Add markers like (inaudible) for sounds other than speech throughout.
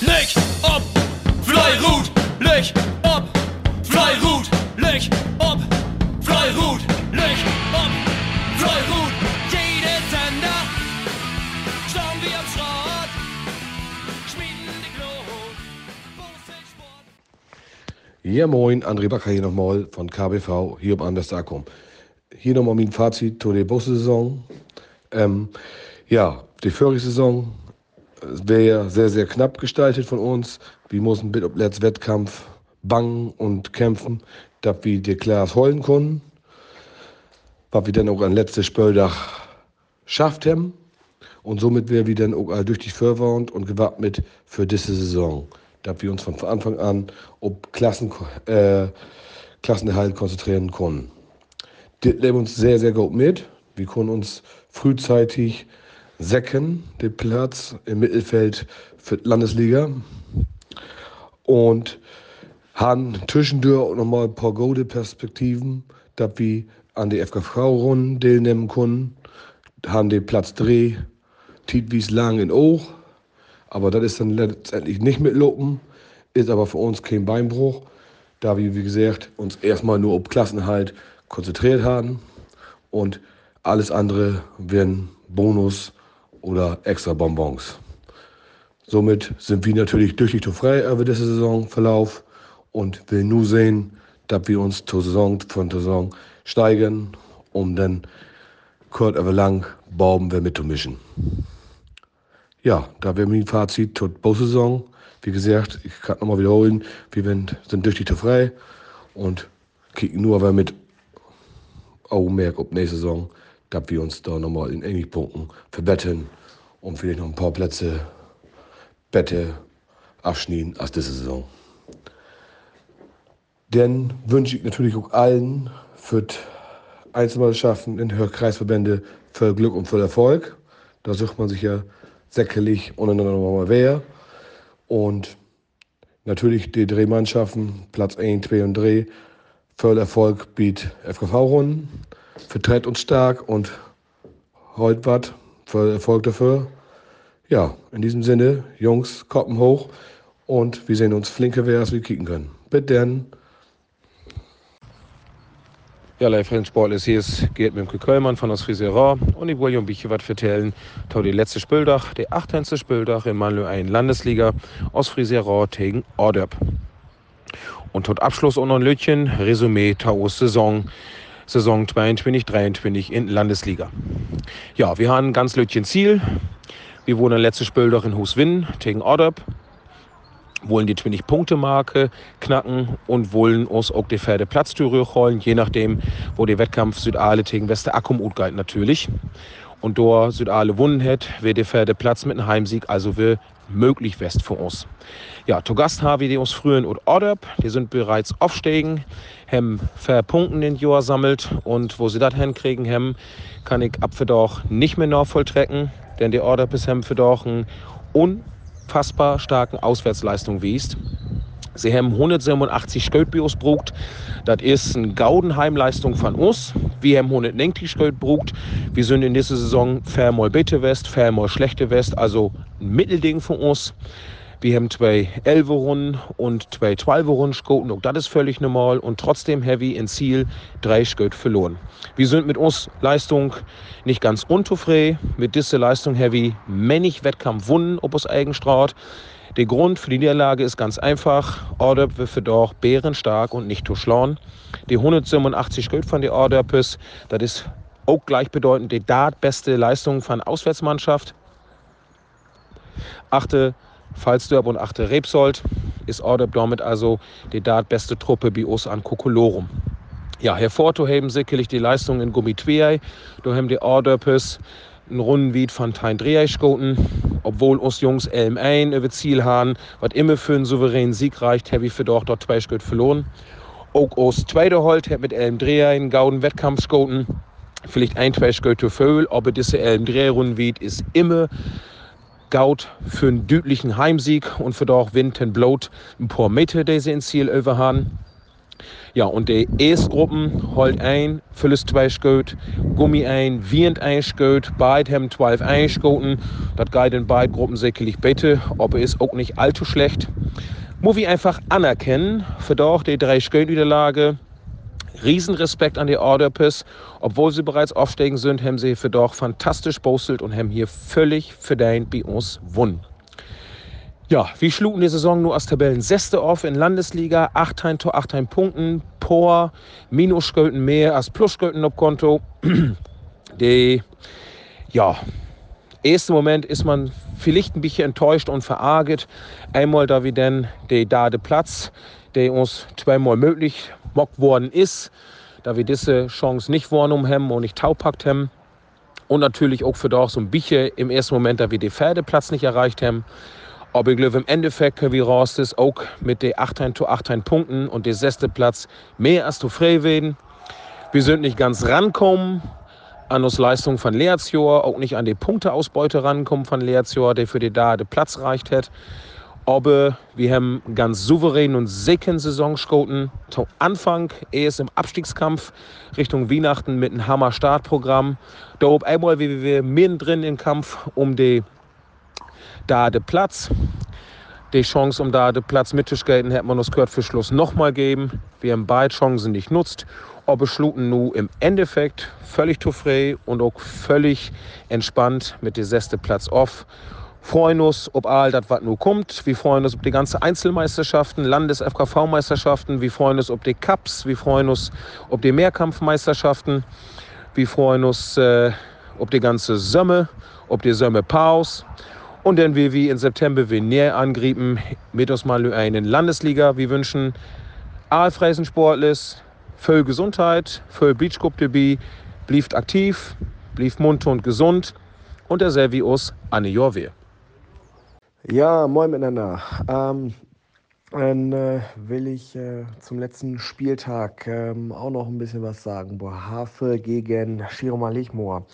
Leg ob, Fleirut, leg ob, Fleirut, leg ob, Fleirut, leg ob, Fleirut. Jede Sender, schauen wir am Schrott, schmieden die Glut, Ja, moin, André Backer hier nochmal von KBV, hier am Andersdakum. Hier nochmal mein Fazit zu der Bussaison. Ähm, ja, die vorige Saison wäre ja sehr, sehr knapp gestaltet von uns. Wir mussten mit dem letzten Wettkampf bangen und kämpfen, dass wir die Klaas holen konnten. Was wir dann auch an letzten Spöldach schafft haben. Und somit wären wir dann auch durch die Vorwand und gewappnet für diese Saison. Dass wir uns von Anfang an auf Klassen, äh, Klassenerhalt konzentrieren konnten. Das leben uns sehr, sehr gut mit. Wir konnten uns frühzeitig säcken, den Platz im Mittelfeld für die Landesliga. Und haben zwischendurch auch nochmal ein paar gute Perspektiven, dass wir an die FKV-Runden teilnehmen konnten. Haben den Platz 3 Tietwies lang in Oog. Aber das ist dann letztendlich nicht mitlopen, ist aber für uns kein Beinbruch, da wir, wie gesagt, uns erstmal nur auf Klassenhalt konzentriert haben und alles andere werden Bonus oder extra Bonbons. Somit sind wir natürlich durch die frei über diese Saisonverlauf und will nur sehen, dass wir uns zur Saison von der Saison steigern, um dann kurz aber lang Bauben wir mitzumischen. Ja, da wäre mein Fazit zur Bausaison. Wie gesagt, ich kann nochmal wiederholen, wir sind durch die frei und kicken nur aber mit Augenmerk auf nächste Saison, dass wir uns da nochmal in ähnlichen Punkten verbessern und vielleicht noch ein paar Plätze Bette abschneiden als diese Saison. Dann wünsche ich natürlich auch allen für die Einzelmannschaften in Hörkreisverbände viel Glück und viel Erfolg. Da sucht man sich ja säckerlich untereinander nochmal wer. Und natürlich die Drehmannschaften, Platz 1, 2 und 3, viel Erfolg bietet FKV-Runden, vertritt uns stark und heute was, viel Erfolg dafür. Ja, in diesem Sinne, Jungs, Koppen hoch und wir sehen uns flinke wer, als wir kicken können. Bitte dann. Ja, live Sportler, hier ist Gerd Mimke Köllmann von der Frisera und ich wollte euch ein bisschen was erzählen. Tau die letzte Spieldach, der 18. Spieldach in Malmö 1 Landesliga aus Frisera gegen Orderb. Und tot Abschluss und noch ein Lötchen, Resümee Taus Saison. Saison 22, 23 in Landesliga. Ja, wir haben ein ganz Lötchen Ziel. Wir wollen letzte Spieldach in Huswin gegen Orderb wollen die 20-Punkte-Marke knacken und wollen uns auch die Pferde holen, je nachdem, wo der Wettkampf Südale gegen Wester Akkum utgeht natürlich. Und da Südale wunnen hat, wird der Pferde Platz mit einem Heimsieg, also wir möglich West für uns. Ja, zu Gast haben wir die uns frühen und Orderb, die sind bereits aufsteigen, haben vier Punkte in Jahr sammelt und wo sie das hinkriegen haben, kann ich doch nicht mehr nachvolltrecken, denn die Orderb ist haben für doch ein un unfassbar starken Auswärtsleistung wiest. Sie haben 187 Stöldbios brugt. Das ist eine Gaudenheimleistung von uns. Wir haben 190 Stöld brugt. Wir sind in dieser Saison fair mal bitte West, fair mal schlechte West, also ein Mittelding von uns. Wir haben zwei 11 Runden und zwei 12 Runden geschoten. Auch das ist völlig normal. Und trotzdem heavy in Ziel drei Stöt verloren. Wir sind mit uns Leistung nicht ganz unzufrieden. Mit dieser Leistung heavy männig Wettkampf wunnen, ob es Eigenstraut. Der Grund für die Niederlage ist ganz einfach. Wird für doch bärenstark und nicht zu schlauen. Die 187 Stöt von der Orderpes, das ist auch gleichbedeutend die Dart beste Leistung von Auswärtsmannschaft. Achte Falsdörp und achte Rebsold ist Order damit also die dort beste Truppe bei uns an Kokolorum. Ja, hervorzuheben sicherlich die Leistung in Gummitweei. Da haben die Orderpes einen Rundenwied von Tein Dreieich obwohl uns Jungs Elm ein über Ziel haben, was immer für einen souveränen Sieg reicht, habe ich für doch dort zwei Schritt verloren. Auch aus zweiter Holt hat mit Elm Dreher einen gauden Wettkampf schoten. Vielleicht ein, zwei Schritt zu viel, aber diese Elm Dreher Rundenwied ist immer Gaut für einen deutlichen Heimsieg und für doch Wind und Blot ein paar Meter, die sie ins Ziel überhaben. Ja, und die Erstgruppen holt ein, Fülles zwei Sköt, Gummi ein, Wieند ein Sköt, beide haben 12 eingeschoten. Das geht in beiden Gruppen sicherlich bitte, aber ist auch nicht allzu schlecht. Muss ich einfach anerkennen, für doch die drei Sköt-Niederlage. Riesenrespekt an die Orderpis. Obwohl sie bereits aufsteigen sind, haben sie für doch fantastisch bostelt und haben hier völlig verdient bei uns gewonnen. Ja, wir schlugen die Saison nur als Tabellen Sechste auf in Landesliga. 8 Tor, 8 Punkten. Por, Minusschulden mehr als Plusschulden auf Konto. (clears throat) Die, ja, ersten Moment ist man vielleicht ein bisschen enttäuscht und verarget. Einmal da wir denn der da der Platz, der uns zweimal möglich gemacht worden ist, da wir diese Chance nicht wahrgenommen haben und nicht taupackt haben. Und natürlich auch für doch so ein bisschen im ersten Moment, da wir den Pferdeplatz nicht erreicht haben. Aber ich glaube, im Endeffekt können wir raus auch mit den 18 zu 18 Punkten und dem sechsten Platz mehr als zufrieden Wir sind nicht ganz rankommen an uns Leistung von Leerzjor, auch nicht an die Punkteausbeute rankommen von Leerzjor, der für die da den Platz reicht hat. Aber wir haben ganz souverän und sicken Saison geschoten. Zum Anfang erst im Abstiegskampf Richtung Weihnachten mit einem Hammer-Startprogramm. Da oben einmal wie wir mittendrin im Kampf um die da der Platz. Die Chance, um da den Platz mitzuskaten, hätte man uns gehört für Schluss nochmal geben. Wir haben beide Chancen nicht nutzt, aber schlugen nu im Endeffekt völlig zufrieden und auch völlig entspannt mit dem sechsten Platz auf. Freuen uns, ob all das, was nur kommt. Wir freuen uns, ob die ganzen Einzelmeisterschaften, Landes-FKV-Meisterschaften. Wir freuen uns, ob die Cups. Wir freuen uns, ob die Mehrkampfmeisterschaften. Wir freuen uns, äh, ob die ganze Sömme, ob die Sömme Paus. Und dann wir wie im September wir näher angrieben mit uns mal einen Landesliga. Wir wünschen Aalfreisen Sportles, voll Gesundheit, voll Beachcup dabei, blieft aktiv, blieft munter und gesund und der Servius Anne Jorwe. Ja, moin miteinander. Ähm, dann äh, will ich äh, zum letzten Spieltag ähm, auch noch ein bisschen was sagen. Boah, Hafe gegen Shiroma Lichmoor.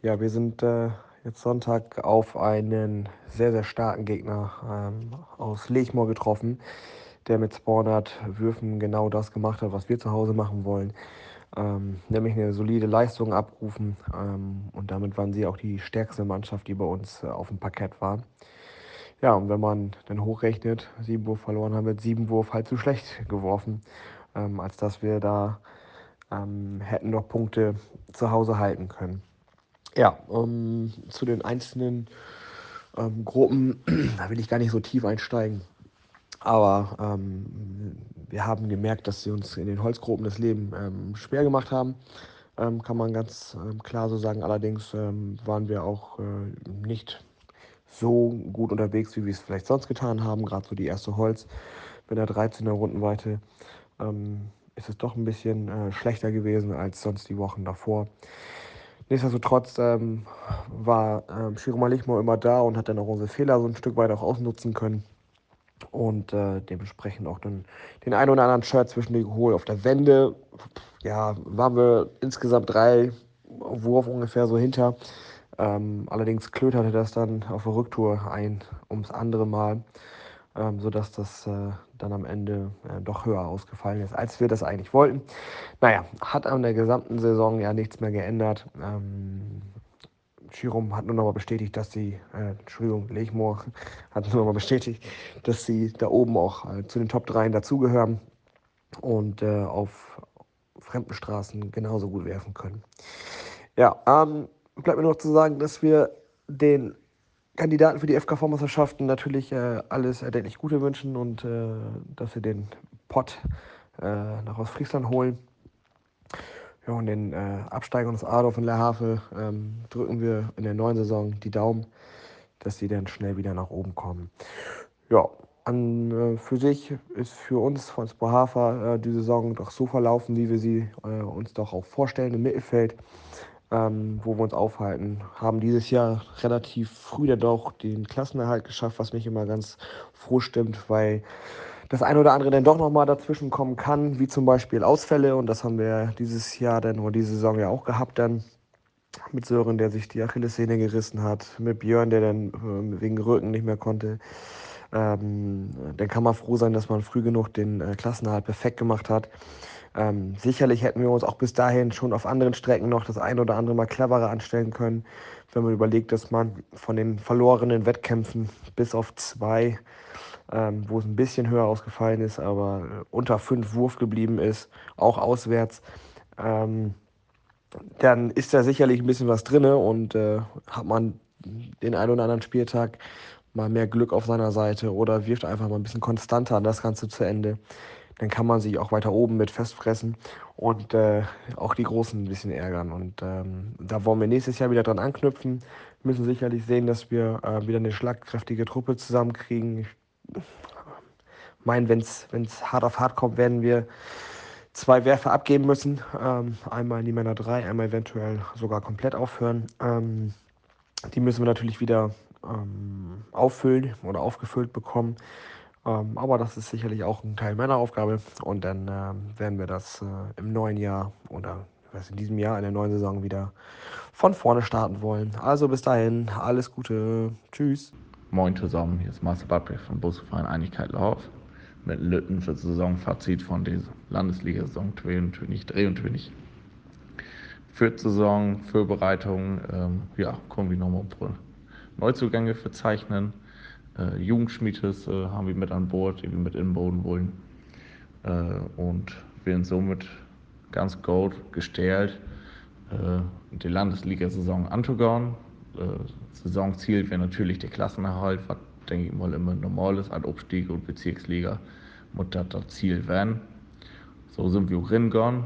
Ja, wir sind äh, jetzt Sonntag auf einen sehr, sehr starken Gegner ähm, aus Lechmoor getroffen, der mit 200 Würfen genau das gemacht hat, was wir zu Hause machen wollen. Ähm, nämlich eine solide Leistung abrufen. Ähm, und damit waren sie auch die stärkste Mannschaft, die bei uns äh, auf dem Parkett war. Ja, und wenn man dann hochrechnet, sieben Wurf verloren haben, mit sieben Wurf halt zu schlecht geworfen, ähm, als dass wir da ähm, hätten noch Punkte zu Hause halten können. Ja, ähm, zu den einzelnen ähm, Gruppen, (clears throat) da will ich gar nicht so tief einsteigen. Aber ähm, wir haben gemerkt, dass sie uns in den Holzgruppen das Leben ähm, schwer gemacht haben. Kann man ganz klar so sagen. Allerdings waren wir auch äh, nicht so gut unterwegs, wie wir es vielleicht sonst getan haben. Gerade so die erste Holz mit der 13er Rundenweite ist es doch ein bisschen äh, schlechter gewesen als sonst die Wochen davor. Nichtsdestotrotz ähm, war ähm, Shiro Malichmo immer da und hat dann auch unsere Fehler so ein Stück weit auch ausnutzen können. Und äh, dementsprechend auch dann den einen oder anderen Shirt zwischen die geholt. Auf der Wende, ja, waren wir insgesamt drei Wurf ungefähr so hinter. Ähm, allerdings klöterte das dann auf der Rücktour ein ums andere Mal ähm, sodass das äh, dann am Ende äh, doch höher ausgefallen ist, als wir das eigentlich wollten. Naja, hat an der gesamten Saison ja nichts mehr geändert. Ähm, Schirum hat nur noch mal bestätigt, dass sie, äh, Entschuldigung, Lechmoor (laughs) hat nur noch mal bestätigt, dass sie da oben auch äh, zu den Top 3 dazugehören und äh, auf fremden Straßen genauso gut werfen können. Ja, ähm, bleibt mir noch zu sagen, dass wir den Kandidaten für die FKV-Meisterschaften natürlich äh, alles erdenklich Gute wünschen und äh, dass sie den Pott äh, nach Ostfriesland holen. Ja, und den äh, Absteigern des Adolf und Lehrhafe ähm, drücken wir in der neuen Saison die Daumen, dass sie dann schnell wieder nach oben kommen. Ja, an, äh, für sich ist für uns von Spohafer äh, die Saison doch so verlaufen, wie wir sie uns doch auch vorstellen im Mittelfeld ähm, wo wir uns aufhalten. Haben dieses Jahr relativ früh dann doch den Klassenerhalt geschafft, was mich immer ganz froh stimmt, weil das eine oder andere dann doch nochmal dazwischen kommen kann, wie zum Beispiel Ausfälle. Und das haben wir dieses Jahr dann oder diese Saison ja auch gehabt dann. Mit Sören, der sich die Achillessehne gerissen hat, mit Björn, der dann äh, wegen Rücken nicht mehr konnte. Ähm, dann kann man froh sein, dass man früh genug den äh, Klassenerhalt perfekt gemacht hat. Ähm, sicherlich hätten wir uns auch bis dahin schon auf anderen Strecken noch das ein oder andere mal cleverer anstellen können, wenn man überlegt, dass man von den verlorenen Wettkämpfen bis auf zwei, ähm, wo es ein bisschen höher ausgefallen ist, aber unter fünf Wurf geblieben ist, auch auswärts. Ähm, dann ist da sicherlich ein bisschen was drin und äh, hat man den einen oder anderen Spieltag mal mehr Glück auf seiner Seite oder wirft einfach mal ein bisschen konstanter das Ganze zu Ende. Dann kann man sich auch weiter oben mit festfressen und äh, auch die Großen ein bisschen ärgern. Und ähm, da wollen wir nächstes Jahr wieder dran anknüpfen. Müssen sicherlich sehen, dass wir äh, wieder eine schlagkräftige Truppe zusammenkriegen. Ich meine, wenn es hart auf hart kommt, werden wir zwei Werfer abgeben müssen. Ähm, einmal in die Männer 3, einmal eventuell sogar komplett aufhören. Ähm, die müssen wir natürlich wieder ähm, auffüllen oder aufgefüllt bekommen. Ähm, aber das ist sicherlich auch ein Teil meiner Aufgabe. Und dann äh, werden wir das äh, im neuen Jahr oder in diesem Jahr in der neuen Saison wieder von vorne starten wollen. Also bis dahin, alles Gute. Tschüss. Moin zusammen, hier ist Marcel Badbeck vom Busverein Einigkeit Lauf mit Lütten für das Saisonfazit von der Landesliga-Saison 2023. Für die Saison, Vorbereitung, ähm, ja, kommen wir nochmal Neuzugänge verzeichnen. Äh, Jugendschmiedes äh, haben wir mit an Bord, die wir mit inbauen wollen. Äh, und werden somit ganz gut gestellt, äh, die Landesliga-Saison anzugehen. Äh, Saisonziel wäre natürlich der Klassenerhalt, was denke ich mal immer normal ist, ein Abstieg und Bezirksliga muss das das Ziel werden. So sind wir auch hingegangen,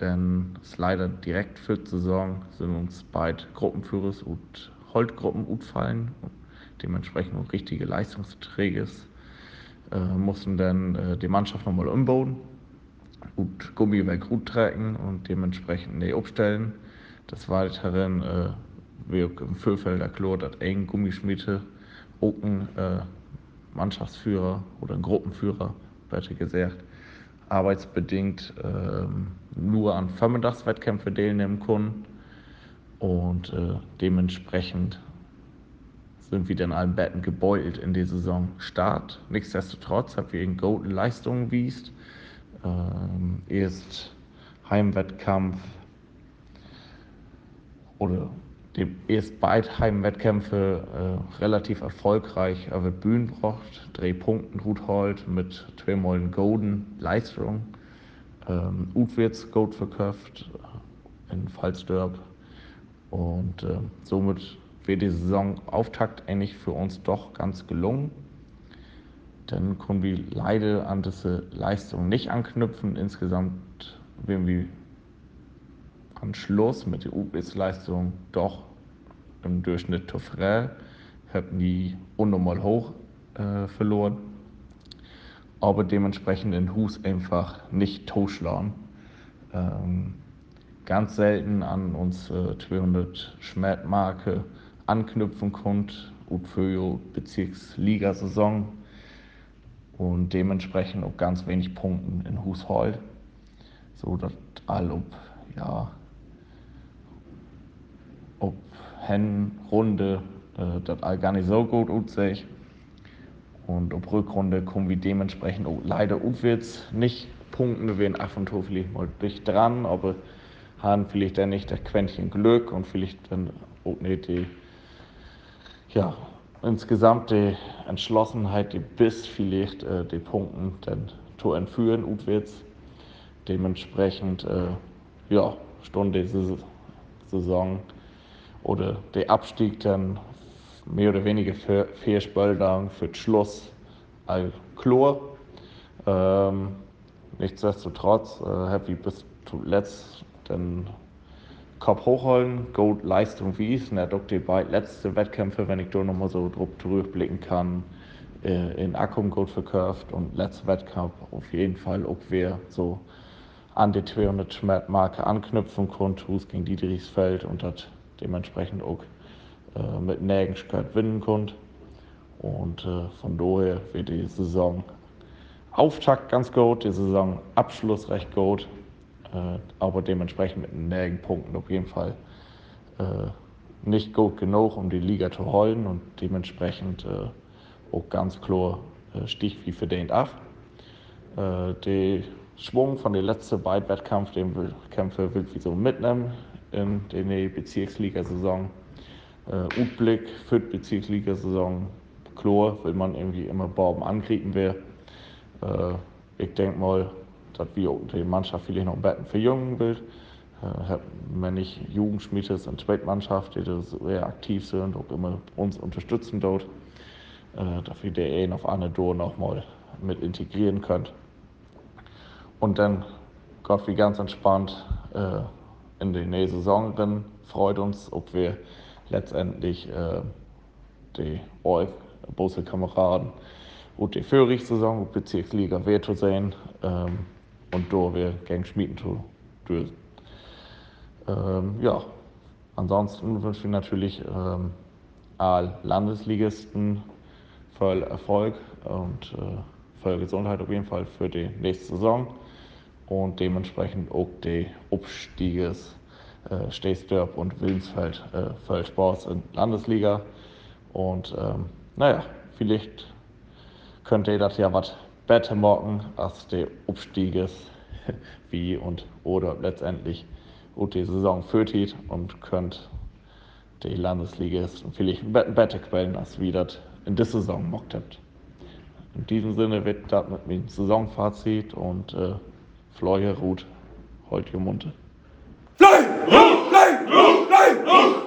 denn es ist leider direkt für die Saison sind uns beide Gruppenführers und Holtgruppen gefallen. Dementsprechend auch richtige Leistungsträger äh, mussten dann äh, die Mannschaft nochmal umbauen und Gummiwerk gut tragen und dementsprechend nee, abstellen. Des Weiteren äh, wir im Füllfelder Klo, das eng Gummischmiede auch äh, Mannschaftsführer oder ein Gruppenführer, besser gesagt, arbeitsbedingt äh, nur an Vormittagswettkämpfe teilnehmen können. Und äh, dementsprechend sind wir dann allen Betten gebeutelt in die Saison Start. Nichtsdestotrotz hat wir in guten Leistungen wiest. Ähm, erst Heimwettkampf oder die erst beide Heimwettkämpfe äh, relativ erfolgreich aber Bühnen braucht, drei Punkten gut holt mit zweimal Golden Leistung. Ähm, Utwärts Gold verkauft in Fallsdörp und äh, somit wird die Saisonauftakt eigentlich für uns doch ganz gelungen. Dann können wir leider an diese Leistung nicht anknüpfen. Insgesamt werden wir am Schluss mit der UBS-Leistung doch im Durchschnitt Toffrä, haben die unnormal hoch äh, verloren, aber dementsprechend den Hus einfach nicht totschlagen. Ähm, ganz selten an uns äh, 200 Schmertmarke anknüpfen konnte, und für Bezirksliga-Saison und dementsprechend auch ganz wenig Punkten in Hushold. So dass all ob, ja, ob Hinrunde äh, das all gar nicht so gut aussieht. Und ob Rückrunde kommen wir dementsprechend auch leider aufwärts nicht punkten. Wir werden ab und zu vielleicht mal dicht dran, aber haben vielleicht dann nicht das Quäntchen Glück und vielleicht dann auch nicht die, ja, insgesamt die Entschlossenheit, die bis vielleicht äh, die Punkten dann zu entführen, aufwärts. Dementsprechend, äh, ja, Stunde Saison oder der Abstieg dann mehr oder weniger vier Spieltage für den Schluss all klar. Ähm, nichtsdestotrotz äh, habe bis zuletzt den Kopf hochholen, Gold Leistung wie es, und auch die beiden letzten Wettkämpfe, wenn ich da nochmal so drauf zurückblicken kann, äh, in Akkum Gold verkauft und letzter Wettkampf auf jeden Fall auch wer so an die 200 Schmerz-Marke anknüpfen konnte, Hus gegen Dietrichsfeld und hat dementsprechend auch äh, mit Nägenschkeit gewinnen konnte. Und äh, von daher wird die Saison Auftakt ganz gut, die Saison Abschluss recht gut, aber dementsprechend mit nägen Punkten auf jeden Fall äh, nicht gut genug, um die Liga zu holen und dementsprechend äh, auch ganz klar äh, Stich wie verdient ab. Äh, der Schwung von den letzten beiden Wettkämpfen, den Kämpfe ich so mitnehmen in die Bezirksliga-Saison. Äh, Utblick für die Bezirksliga-Saison. Klar, will man irgendwie immer Borben angrieben will. Äh, ich denke mal, dass wir die Mannschaft vielleicht noch ein bisschen verjüngen will. Äh, wenn ich Jugendschmiede und Zweitmannschaft, die sehr aktiv sind und immer uns unterstützen dort, äh, dass wir den auf eine Door noch mal mit integrieren können. Und dann Gott wie ganz entspannt äh, in die nächste Saison drin. Freut uns, ob wir letztendlich die euch, große Kameraden, und die vorige Saison, Bezirksliga, zu sehen ähm, und wir gegen Schmieden zu lösen. Ähm, ja, ansonsten wünsche ich natürlich ähm, Landesligisten voll Erfolg und äh, voll Gesundheit auf jeden Fall für die nächste Saison und dementsprechend auch die Abstieges äh, Stehsdörp und Willensfeld äh, Feldsports in Landesliga. Und ähm, naja, vielleicht könnte das ja was besser machen als die Abstieges (laughs) wie und oder letztendlich auch die Saison führt und könnt die Landesliga vielleicht besser quellen als wie das in dieser Saison gemacht habt. In diesem Sinne wird das mit meinem Saisonfazit und äh, Fleuhe ruht heute Munde. Fly,